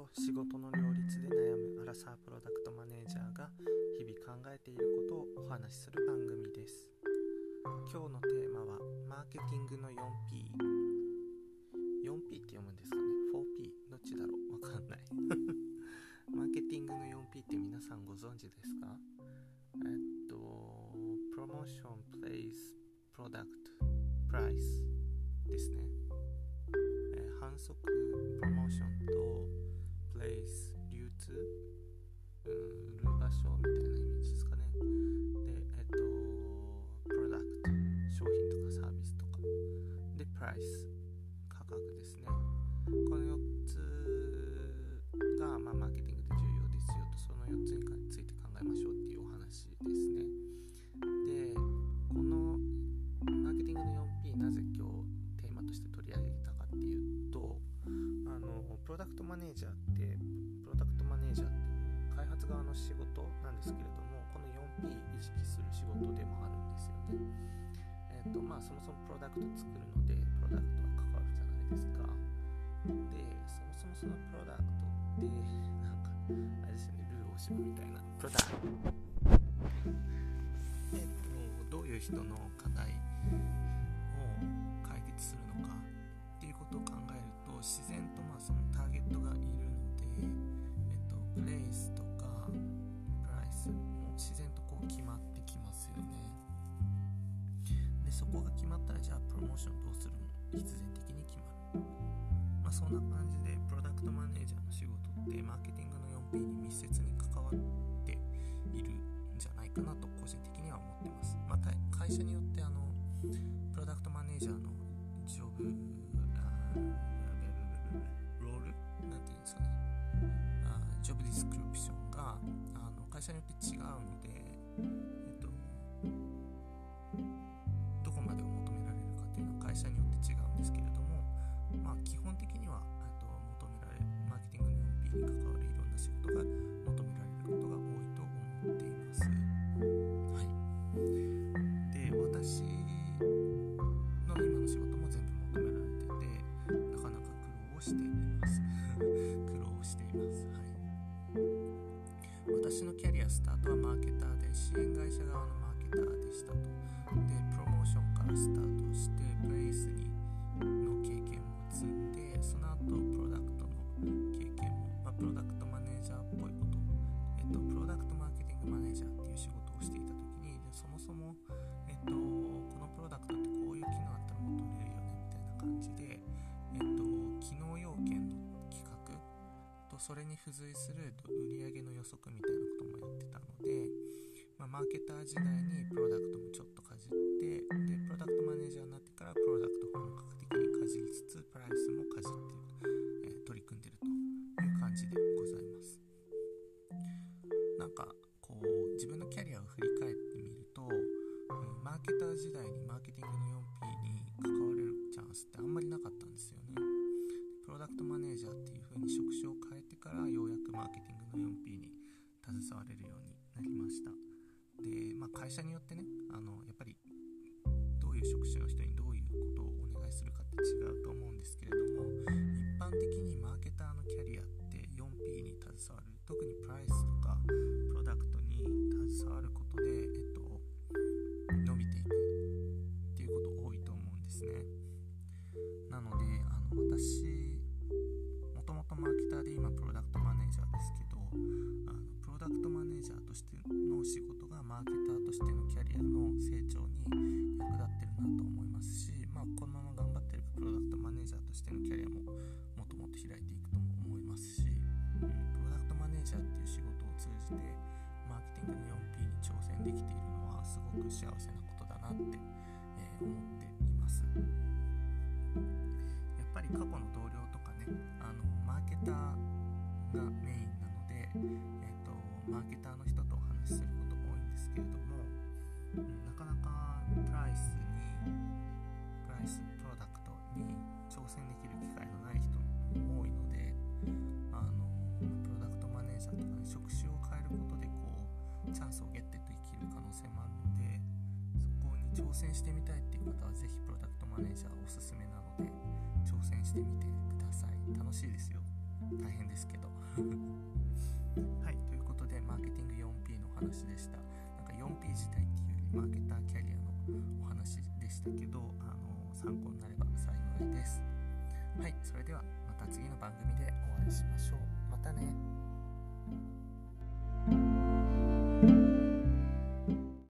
と仕事の両立で悩むアラサープロダクトマネージャーが日々考えていることをお話しする番組です今日のテーマはマーケティングの 4P 4P って読むんですかね 4P どっちだろうわかんないマーケティングの 4P って皆さんご存知ですかえっとプロモーションプレイスプロダクトプライスですね、えー、反則プロモーションでプライス価格ですね。この4つが、まあ、マーケティングで重要ですよとその4つについて考えましょうっていうお話ですね。でこのマーケティングの 4P なぜ今日テーマとして取り上げたかっていうとあのプロダクトマネージャーってプロダクトマネージャーって開発側の仕事なんですけれどもこの 4P 意識する仕事でもあるんですよね。えっ、とまあそもそもプロダクト作るのでプロダクトは関わるじゃないですか。でそもそもそのプロダクトってなんかあれですよねルー大島みたいな。プロダクト。えっとどういう人の課題を解決するのかっていうことを考えると自然そこが決まったらじゃあプロモーションどうするも必然的に決まる。まあそんな感じでプロダクトマネージャーの仕事ってマーケティングの 4P に密接に関わっているんじゃないかなと個人的には思ってます。また会社によってあのプロダクトマネージャーのジョブロールなんていうんですかねあジョブディスクリプションがあの会社によって違うのでえっと会社によって違うんですけれどもまあ基本的にはと求められるマーケティングの 4P に関わるいろんな仕事が求められることが多いと思っています。はい。で私の今の仕事も全部求められててなかなか苦労をしています。苦労をしています。はい。私のキャリアスタートはマーケターで支援それに付随する売上の予測みたいなこともやってたので、まあ、マーケター時代にプロダクトもちょっとかじってでプロダクトマネージャーになってからプロダクト本格的にかじりつつプライスもかじって、えー取り組んでるという感じでございます。なんかこう自分のキャリアを振り返ってみると、うんマーケター時代にマーケティングの 4P に関われるチャンスってあんまりなかったんですよね。プロダクトマネージャーっていう風に職種を変えてからようやくマーケティングの 4P に携われるようになりました。で、まあ、会社によってねあのやっぱりどういう職種の人にどういうことをお願いするかって違うできているのはすごく幸せなことだなって、えー思っています。やっぱり過去の同僚とかねあのマーケターがメ挑戦してみたいっていう方はぜひプロダクトマネージャーおすすめなので挑戦してみてください。楽しいですよ。大変ですけど。はいということでマーケティング 4P のお話でした。なんか 4P 自体っていうよりマーケターキャリアのお話でしたけどあの参考になれば幸いです。はいそれではまた次の番組でお会いしましょう。またね。